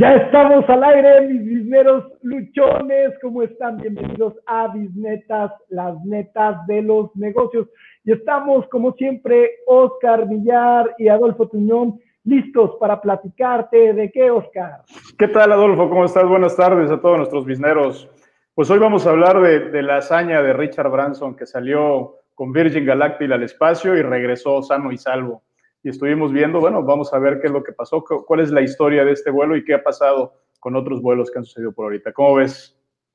Ya estamos al aire, mis bisneros luchones. ¿Cómo están? Bienvenidos a Bisnetas, las netas de los negocios. Y estamos, como siempre, Oscar Villar y Adolfo Tuñón, listos para platicarte de qué, Oscar. ¿Qué tal, Adolfo? ¿Cómo estás? Buenas tardes a todos nuestros bisneros. Pues hoy vamos a hablar de, la hazaña de Richard Branson que salió con Virgin Galactic al espacio y regresó sano y salvo y estuvimos viendo, bueno, vamos a ver qué es lo que pasó, cuál es la historia de este vuelo y qué ha pasado con otros vuelos que han sucedido por ahorita. ¿Cómo ves?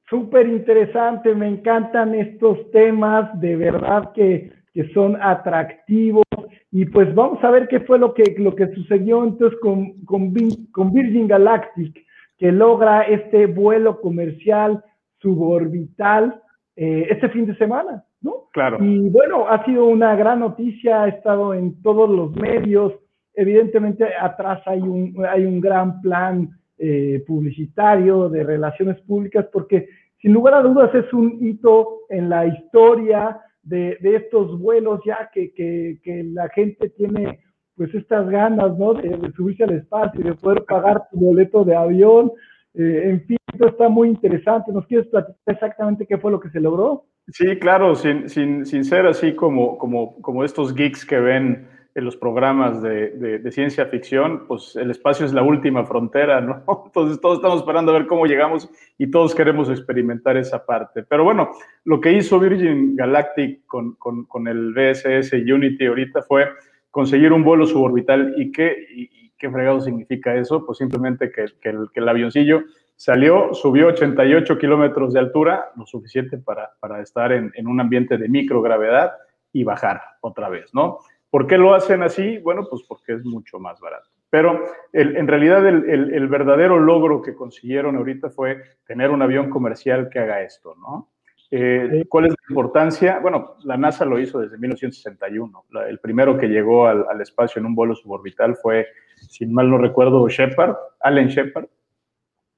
Súper interesante, me encantan estos temas, de verdad que, que, son atractivos. Y pues vamos a ver qué fue lo que, lo que sucedió entonces con, con, Virgin Galactic, que logra este vuelo comercial suborbital eh, este fin de semana. ¿No? Claro. Y bueno, ha sido una gran noticia, ha estado en todos los medios. Evidentemente, atrás hay un, hay un gran plan eh, publicitario de relaciones públicas, porque sin lugar a dudas es un hito en la historia de, de estos vuelos, ya que, que, que, la gente tiene pues estas ganas, ¿no? De, de subirse al espacio y de poder pagar tu boleto de avión. Eh, en fin, esto está muy interesante. ¿Nos quieres platicar exactamente qué fue lo que se logró? Sí, claro, sin, sin, sin ser así como, como, como estos geeks que ven en los programas de, de, ciencia ficción, pues el espacio es la última frontera, ¿no? Entonces todos estamos esperando a ver cómo llegamos y todos queremos experimentar esa parte. Pero bueno, lo que hizo Virgin Galactic con, con, con el VSS Unity ahorita fue conseguir un vuelo suborbital. ¿Y qué, y, y qué fregado significa eso? Pues simplemente que, que el avioncillo Salió, subió 88 kilómetros de altura, lo suficiente para, para estar en, en, un ambiente de microgravedad y bajar otra vez, ¿no? ¿Por qué lo hacen así? Bueno, pues porque es mucho más barato. Pero el, en realidad el, el, el, verdadero logro que consiguieron ahorita fue tener un avión comercial que haga esto, ¿no? Eh, ¿Cuál es la importancia? Bueno, la NASA lo hizo desde 1961. La, el primero que llegó al, al, espacio en un vuelo suborbital fue, si mal no recuerdo, Shepard, Allen Shepard.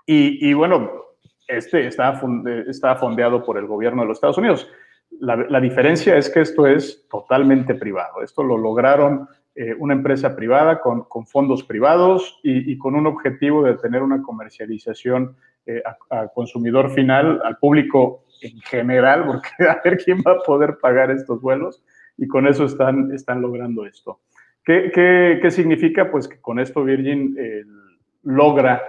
Y, y, bueno, este está, está fondeado por el gobierno de los Estados Unidos. La, la, diferencia es que esto es totalmente privado. Esto lo lograron eh, una empresa privada con, con fondos privados y, y, con un objetivo de tener una comercialización eh, consumidor final, al público en general, porque a ver quién va a poder pagar estos vuelos. Y con eso están, están logrando esto. ¿Qué, qué, qué significa? Pues que con esto Virgin eh, logra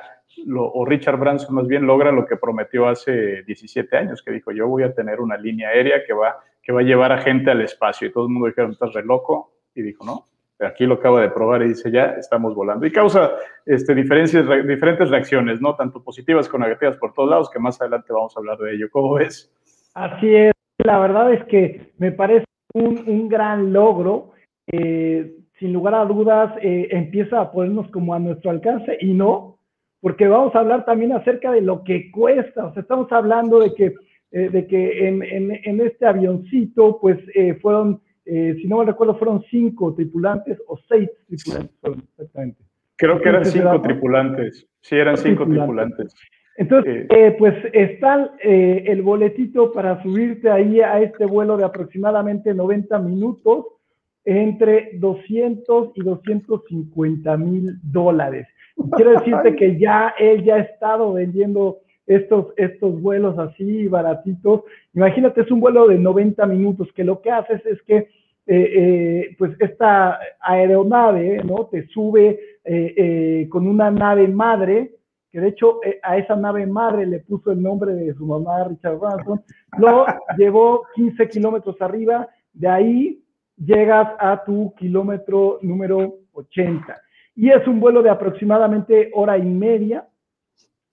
lo, o Richard Branson más bien logra lo que prometió hace 17 años, que dijo, yo voy a tener una línea aérea que va, que va a llevar a gente al espacio. Y todo el mundo dijeron, estás re loco. Y dijo, no, aquí lo acaba de probar y dice, ya estamos volando. Y causa este, diferencias, re, diferentes reacciones, ¿no? Tanto positivas como negativas por todos lados, que más adelante vamos a hablar de ello. ¿Cómo ves? Así es. La verdad es que me parece un, un gran logro. Eh, sin lugar a dudas, eh, empieza a ponernos como a nuestro alcance y no, porque vamos a hablar también acerca de lo que cuesta. O sea, estamos hablando de que, eh, de que en, en, en, este avioncito, pues eh, fueron, eh, si no me recuerdo, fueron cinco tripulantes o seis tripulantes, exactamente. Creo que eran cinco tripulantes. Sí, eran cinco tripulantes. tripulantes. Entonces, eh, pues está eh, el boletito para subirte ahí a este vuelo de aproximadamente 90 minutos entre 200 y 250 mil dólares. Quiero decirte que ya él ya ha estado vendiendo estos, estos vuelos así baratitos. Imagínate, es un vuelo de 90 minutos, que lo que haces es que eh, eh, pues esta aeronave, ¿no? Te sube eh, con una nave madre, que de hecho a esa nave madre le puso el nombre de su mamá, Richard Branson, lo llevó 15 kilómetros arriba, de ahí llegas a tu kilómetro número 80 y es un vuelo de aproximadamente hora y media.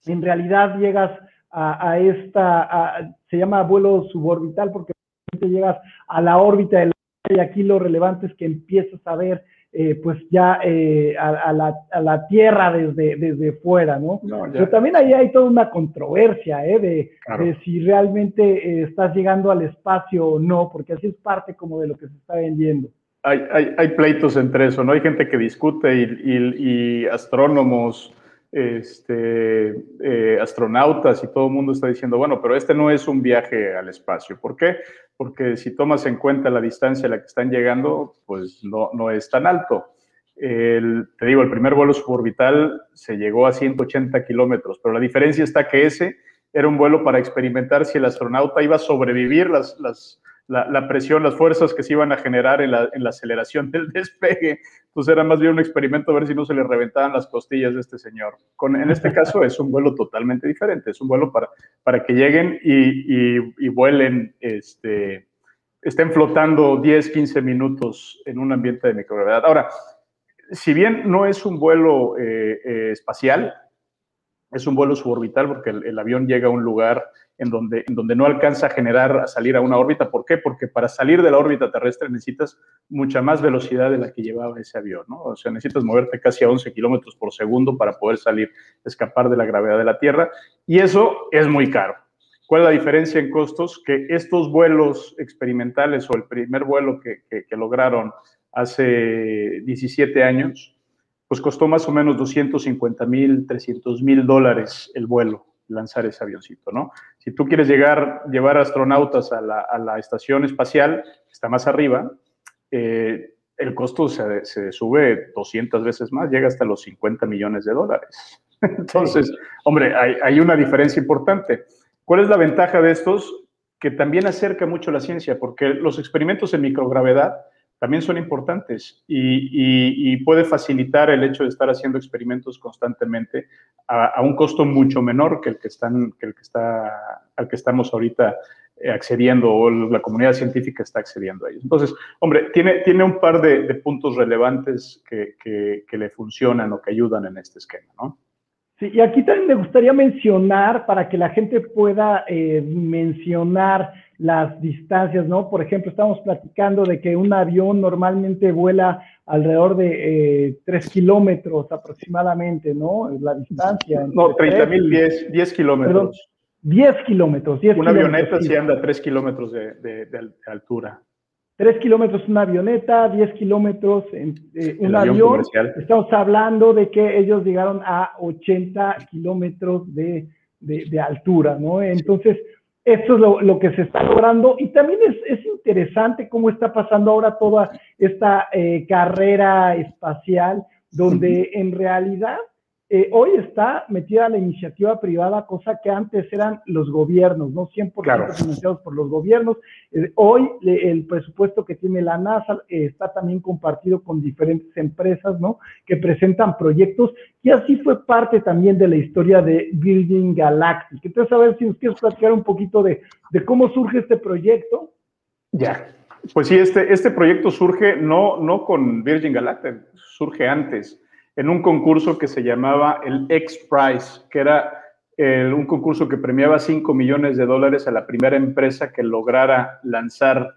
En realidad llegas a, a esta, a, se llama vuelo suborbital porque llegas a la órbita del y aquí lo relevante es que empiezas a ver eh, pues ya eh, a, a, la, a, la, Tierra desde, desde fuera, ¿no? no Pero también ahí hay toda una controversia, ¿eh? De, claro. de si realmente eh, estás llegando al espacio o no, porque así es parte como de lo que se está vendiendo hay, hay, pleitos entre eso, ¿no? Hay gente que discute y, astrónomos, este, eh, astronautas y todo el mundo está diciendo, bueno, pero este no es un viaje al espacio. ¿Por qué? Porque si tomas en cuenta la distancia a la que están llegando, pues no, no es tan alto. te digo, el primer vuelo suborbital se llegó a 180 kilómetros, pero la diferencia está que ese era un vuelo para experimentar si el astronauta iba a sobrevivir las, la, presión, las fuerzas que se iban a generar en la, aceleración del despegue. Entonces era más bien un experimento a ver si no se le reventaban las costillas de este señor. Con, en este caso es un vuelo totalmente diferente, es un vuelo para, para que lleguen y, y vuelen este, estén flotando 10, 15 minutos en un ambiente de microgravedad. Ahora, si bien no es un vuelo eh, eh, espacial, es un vuelo suborbital porque el, avión llega a un lugar en donde, en donde no alcanza a generar, a salir a una órbita. ¿Por qué? Porque para salir de la órbita terrestre necesitas mucha más velocidad de la que llevaba ese avión, ¿no? O sea, necesitas moverte casi a 11 kilómetros por segundo para poder salir, escapar de la gravedad de la Tierra. Y eso es muy caro. ¿Cuál es la diferencia en costos? Que estos vuelos experimentales o el primer vuelo que, lograron hace 17 años, pues costó más o menos 250 mil, 300 mil dólares el vuelo, lanzar ese avioncito, ¿no? Si tú quieres llegar, llevar astronautas a la, estación espacial, que está más arriba, eh, el costo se, sube 200 veces más, llega hasta los 50 millones de dólares. Entonces, hombre, hay, hay una diferencia importante. ¿Cuál es la ventaja de estos? Que también acerca mucho la ciencia, porque los experimentos en microgravedad también son importantes y, puede facilitar el hecho de estar haciendo experimentos constantemente a, un costo mucho menor que el que, están, que el que está, al que estamos ahorita eh, accediendo o la comunidad científica está accediendo a ellos. Entonces, hombre, tiene, tiene un par de, puntos relevantes que, que, le funcionan o que ayudan en este esquema, ¿no? Sí, y aquí también me gustaría mencionar para que la gente pueda eh, mencionar las distancias, ¿no? Por ejemplo, estamos platicando de que un avión normalmente vuela alrededor de eh, 3 kilómetros aproximadamente, ¿no? La distancia. No, 30 mil, 10, 10 kilómetros. 10 kilómetros. Una avioneta sí anda a 3 kilómetros de, de altura. 3 kilómetros una avioneta, 10 kilómetros en, eh, un avión. Estamos hablando de que ellos llegaron a 80 kilómetros de, altura, ¿no? Entonces, esto es lo, que se está logrando. Y también es, interesante cómo está pasando ahora toda esta eh, carrera espacial, donde en realidad eh, hoy está metida la iniciativa privada, cosa que antes eran los gobiernos, ¿no? 100% financiados por los gobiernos. Eh, hoy el presupuesto que tiene la NASA eh, está también compartido con diferentes empresas, ¿no? Que presentan proyectos y así fue parte también de la historia de Virgin Galactic. Entonces, a ver si nos quieres platicar un poquito de, de cómo surge este proyecto. Ya, pues sí, este, este proyecto surge no, no con Virgin Galactic, surge antes en un concurso que se llamaba el X Prize, que era eh, un concurso que premiaba 5 millones de dólares a la primera empresa que lograra lanzar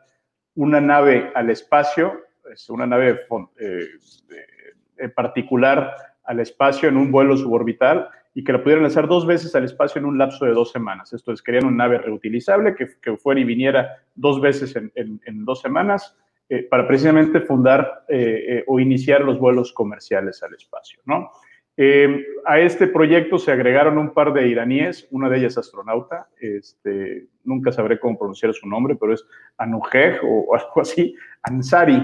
una nave al espacio, es una nave eh, particular al espacio en un vuelo suborbital y que la pudieran lanzar dos veces al espacio en un lapso de dos semanas. Esto es, querían una nave reutilizable que, fuera y viniera dos veces en dos semanas eh, para precisamente fundar eh, eh, o iniciar los vuelos comerciales al espacio. ¿no? a este proyecto se agregaron un par de iraníes, una de ellas astronauta, este, nunca sabré cómo pronunciar su nombre, pero es Anujej o algo así, Ansari,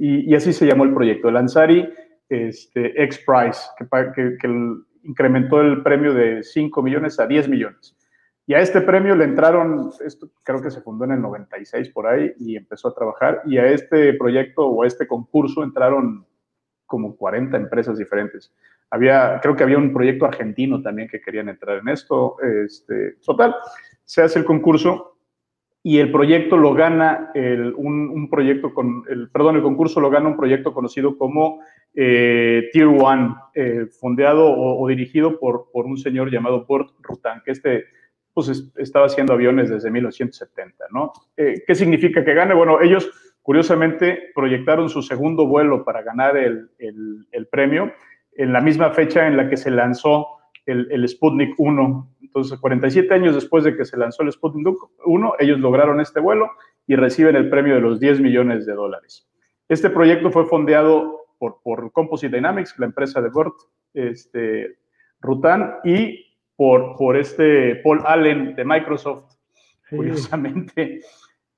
y, así se llamó el proyecto, el Ansari este, X Prize, que, incrementó el premio de 5 millones a 10 millones. Y a este premio le entraron, esto creo que se fundó en el 96 por ahí y empezó a trabajar. Y a este proyecto o a este concurso entraron como 40 empresas diferentes. Había, creo que había un proyecto argentino también que querían entrar en esto. Este, total, se hace el concurso y el proyecto lo gana un, proyecto con, el, perdón, el concurso lo gana un proyecto conocido como eh, Tier One, eh, fondeado o, dirigido por, por un señor llamado Port Rutan, que este pues estaba haciendo aviones desde 1970, ¿no? Eh, ¿Qué significa que gane? Bueno, ellos curiosamente proyectaron su segundo vuelo para ganar el, el, premio en la misma fecha en la que se lanzó el, el, Sputnik 1. Entonces, 47 años después de que se lanzó el Sputnik 1, ellos lograron este vuelo y reciben el premio de los 10 millones de dólares. Este proyecto fue fondeado por, por Composite Dynamics, la empresa de Burt, este, Rutan, y por, por este Paul Allen de Microsoft, curiosamente.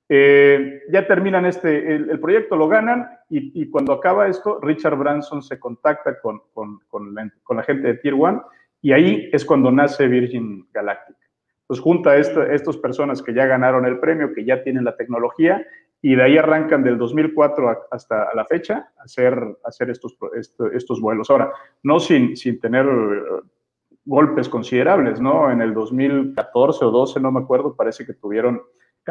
Eh, ya terminan este, el, proyecto lo ganan y, cuando acaba esto, Richard Branson se contacta con, con, con, la, gente de Tier One y ahí es cuando nace Virgin Galactic. Entonces junta a estas personas que ya ganaron el premio, que ya tienen la tecnología y de ahí arrancan del 2004 hasta la fecha a hacer, hacer estos, estos vuelos. Ahora, no sin, sin tener eh, golpes considerables, ¿no? En el 2014 o 12, no me acuerdo, parece que tuvieron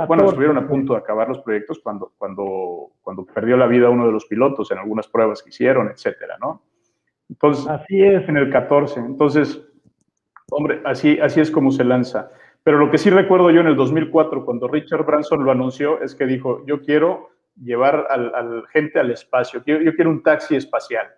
bueno, estuvieron a punto de acabar los proyectos cuando, cuando, cuando perdió la vida uno de los pilotos en algunas pruebas que hicieron, etcétera, ¿no? Entonces, así es. En el 14. Entonces, hombre, así, así es como se lanza. Pero lo que sí recuerdo yo en el 2004, cuando Richard Branson lo anunció, es que dijo, yo quiero llevar a la gente al espacio, yo, yo quiero un taxi espacial.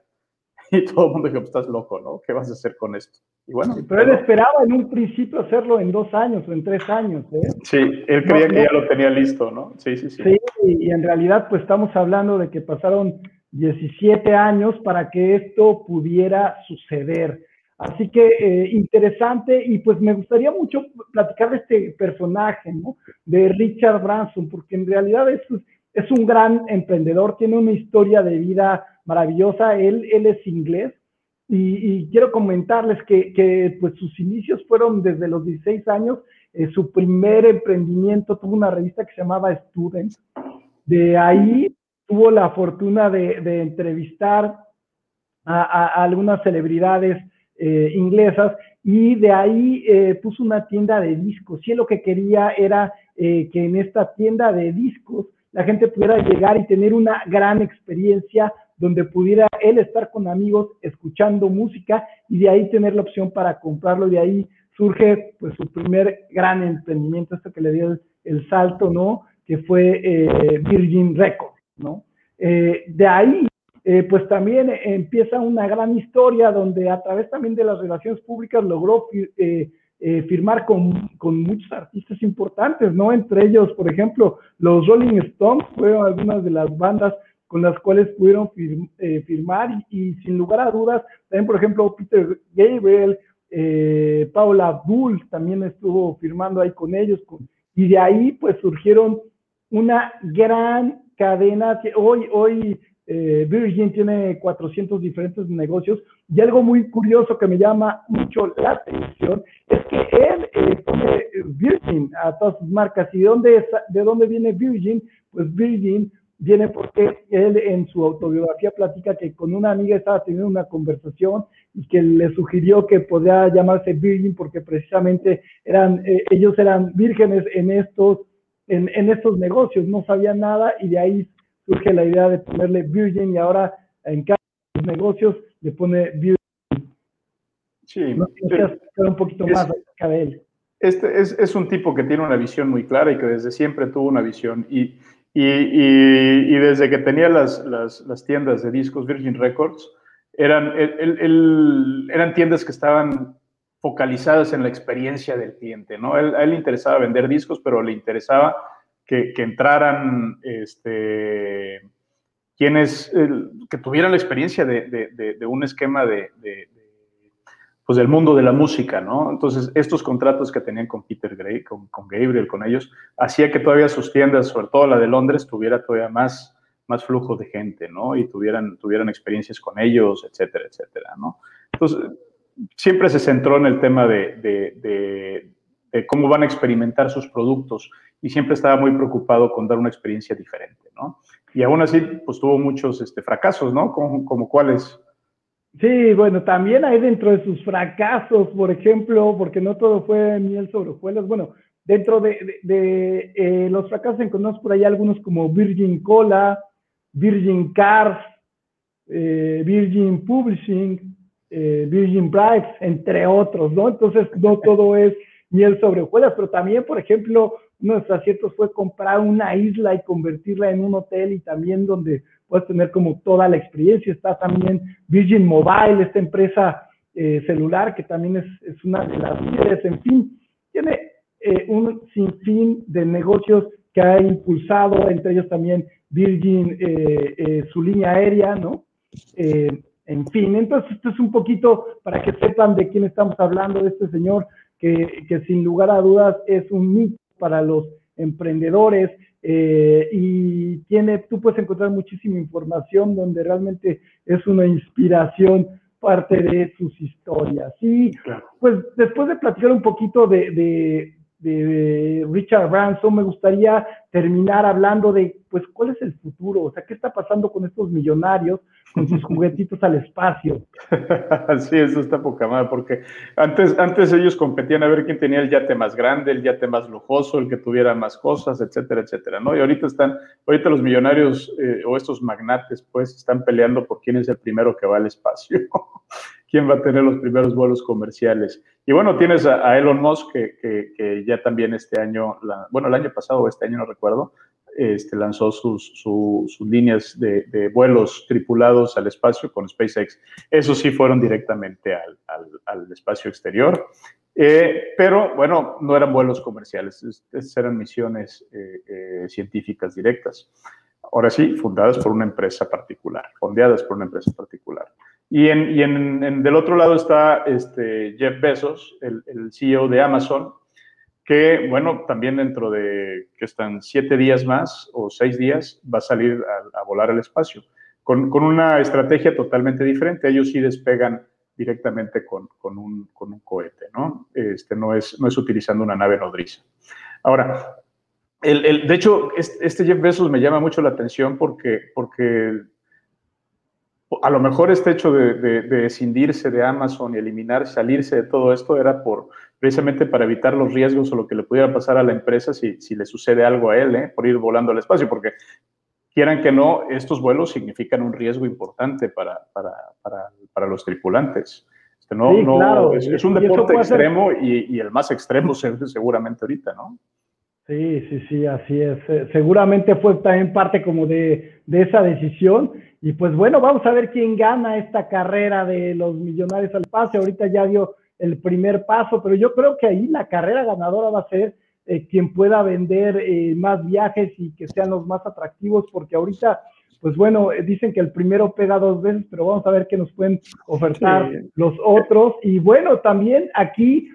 Y todo el mundo dijo, pues, estás loco, ¿no? ¿Qué vas a hacer con esto? Bueno, pero él esperaba en un principio hacerlo en dos años o en tres años. ¿eh? Sí, él creía que ya lo tenía listo, ¿no? Sí, sí, sí. Sí, y en realidad pues estamos hablando de que pasaron 17 años para que esto pudiera suceder. Así que eh, interesante y pues me gustaría mucho platicar de este personaje, ¿no? De Richard Branson, porque en realidad es, es un gran emprendedor, tiene una historia de vida maravillosa, él, él es inglés, y, quiero comentarles que, pues sus inicios fueron desde los 16 años. Eh, su primer emprendimiento tuvo una revista que se llamaba Student. De ahí tuvo la fortuna de, entrevistar a, algunas celebridades eh, inglesas y de ahí eh, puso una tienda de discos. Y él lo que quería era que en esta tienda de discos la gente pudiera llegar y tener una gran experiencia donde pudiera él estar con amigos escuchando música y de ahí tener la opción para comprarlo. De ahí surge pues su primer gran emprendimiento, esto que le dio el, salto, ¿no? Que fue eh, Virgin Records, ¿no? Eh, de ahí, eh, pues también empieza una gran historia donde a través también de las relaciones públicas logró firmar con, con, muchos artistas importantes, ¿no? Entre ellos, por ejemplo, los Rolling Stones fueron algunas de las bandas con las cuales pudieron eh, firmar y, sin lugar a dudas, también por ejemplo Peter Gabriel, eh, Paula Abdul también estuvo firmando ahí con ellos y de ahí pues surgieron una gran cadena que hoy, hoy eh, Virgin tiene 400 diferentes negocios y algo muy curioso que me llama mucho la atención es que él pone Virgin a todas sus marcas y de dónde, de dónde viene Virgin, pues Virgin viene porque él en su autobiografía platica que con una amiga estaba teniendo una conversación y que le sugirió que podía llamarse Virgin porque precisamente eran, eh, ellos eran vírgenes en estos, en, en, estos negocios, no sabían nada y de ahí surge la idea de ponerle Virgin y ahora en cada negocios le pone Virgin. Sí, no, un poquito más acerca de él. Este es, es un tipo que tiene una visión muy clara y que desde siempre tuvo una visión y y, desde que tenía las, las, tiendas de discos Virgin Records, eran, eran tiendas que estaban focalizadas en la experiencia del cliente, ¿no? a él le interesaba vender discos, pero le interesaba que, entraran este, quienes, que tuvieran la experiencia de un esquema de, pues del mundo de la música, ¿no? Entonces, estos contratos que tenían con Peter Gray, con, Gabriel, con ellos, hacía que todavía sus tiendas, sobre todo la de Londres, tuviera todavía más, más flujo de gente, ¿no? Y tuvieran, tuvieran experiencias con ellos, etcétera, etcétera, ¿no? Entonces, siempre se centró en el tema de, cómo van a experimentar sus productos y siempre estaba muy preocupado con dar una experiencia diferente, ¿no? Y aún así, pues tuvo muchos este, fracasos, ¿no? Como, como cuáles Sí, bueno, también hay dentro de sus fracasos, por ejemplo, porque no todo fue miel sobre hojuelas, bueno, dentro de, eh, los fracasos encontramos por ahí algunos como Virgin Cola, Virgin Cars, eh, Virgin Publishing, eh, Virgin Brides, entre otros, ¿no? Entonces, no todo es miel sobre hojuelas, pero también, por ejemplo, uno de sus aciertos fue comprar una isla y convertirla en un hotel y también donde puedes tener como toda la experiencia. Está también Virgin Mobile, esta empresa eh, celular que también es, es, una de las líderes. En fin, tiene eh, un sinfín de negocios que ha impulsado, entre ellos también Virgin, eh, su línea aérea, ¿no? en fin, entonces esto es un poquito para que sepan de quién estamos hablando, de este señor que, que sin lugar a dudas es un mito para los emprendedores, eh, y tiene, tú puedes encontrar muchísima información donde realmente es una inspiración parte de sus historias. Y pues después de platicar un poquito de, de Richard Branson, me gustaría terminar hablando de, pues, cuál es el futuro, o sea, qué está pasando con estos millonarios, con sus juguetitos al espacio. sí, eso está poca madre, porque antes, antes ellos competían a ver quién tenía el yate más grande, el yate más lujoso, el que tuviera más cosas, etcétera, etcétera, ¿no? Y ahorita están, ahorita los millonarios eh, o estos magnates, pues, están peleando por quién es el primero que va al espacio. quién va a tener los primeros vuelos comerciales. Y bueno, tienes a, Elon Musk, que, ya también este año, bueno, el año pasado o este año no recuerdo, este, lanzó sus, líneas de, vuelos tripulados al espacio con SpaceX. Esos sí fueron directamente al, espacio exterior. Eh, pero bueno, no eran vuelos comerciales, eran misiones eh, eh, científicas directas. Ahora sí, fundadas por una empresa particular, fondeadas por una empresa particular. Y en, del otro lado está este Jeff Bezos, el, el, CEO de Amazon, que, bueno, también dentro de que están siete días más o seis días va a salir a, volar al espacio, con, con, una estrategia totalmente diferente. Ellos sí despegan directamente con, con, un, con un, cohete, ¿no? Este, no, es, no es utilizando una nave nodriza. Ahora, el, el, de hecho, este Jeff Bezos me llama mucho la atención porque, porque a lo mejor este hecho de, de, escindirse de Amazon y eliminar, salirse de todo esto era por precisamente para evitar los riesgos o lo que le pudiera pasar a la empresa si, si le sucede algo a él, ¿eh? por ir volando al espacio, porque quieran que no, estos vuelos significan un riesgo importante para, para, para, para los tripulantes. Este, no, no, es, un deporte extremo y, y, el más extremo seguramente ahorita, ¿no? Sí, sí, sí, así es. Seguramente fue también parte como de, de esa decisión y pues bueno, vamos a ver quién gana esta carrera de los millonarios al pase. Ahorita ya dio el primer paso, pero yo creo que ahí la carrera ganadora va a ser eh, quien pueda vender eh, más viajes y que sean los más atractivos, porque ahorita, pues bueno, eh, dicen que el primero pega dos veces, pero vamos a ver qué nos pueden ofertar los otros. Y bueno, también aquí,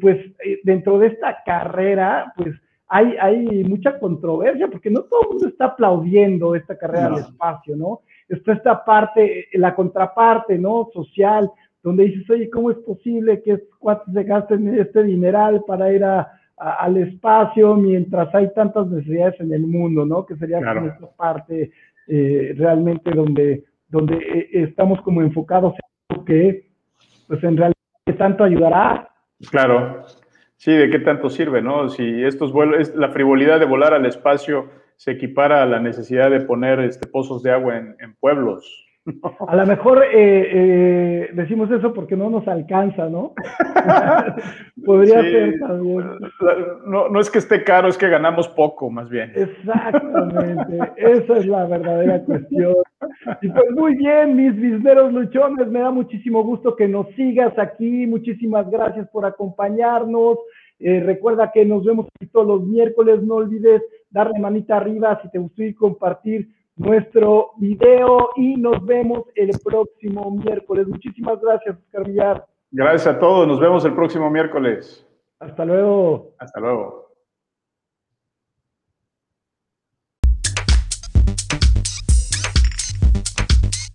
pues dentro de esta carrera, pues hay, hay mucha controversia, porque no todo el mundo está aplaudiendo esta carrera al espacio, ¿no? está esta parte, la contraparte, ¿no? Social, donde dices, oye, ¿cómo es posible que cuates se gasten este dineral para ir a, al espacio mientras hay tantas necesidades en el mundo, ¿no? Que sería como esta parte eh, realmente donde, donde eh, estamos como enfocados en lo que, pues en realidad, tanto ayudará. Claro, sí, de qué tanto sirve, ¿no? Si estos vuelos, es la frivolidad de volar al espacio se equipara a la necesidad de poner este, pozos de agua en, pueblos. A lo mejor eh, eh, decimos eso porque no nos alcanza, ¿no? Podría ser también. No, no, es que esté caro, es que ganamos poco, más bien. Exactamente, esa es la verdadera cuestión. Y pues muy bien, mis bisneros luchones, me da muchísimo gusto que nos sigas aquí. Muchísimas gracias por acompañarnos. Eh, recuerda que nos vemos todos los miércoles. No olvides darle manita arriba si te gustó y compartir nuestro video y nos vemos el próximo miércoles. Muchísimas gracias, Oscar Villar. Gracias a todos. Nos vemos el próximo miércoles. Hasta luego. Hasta luego.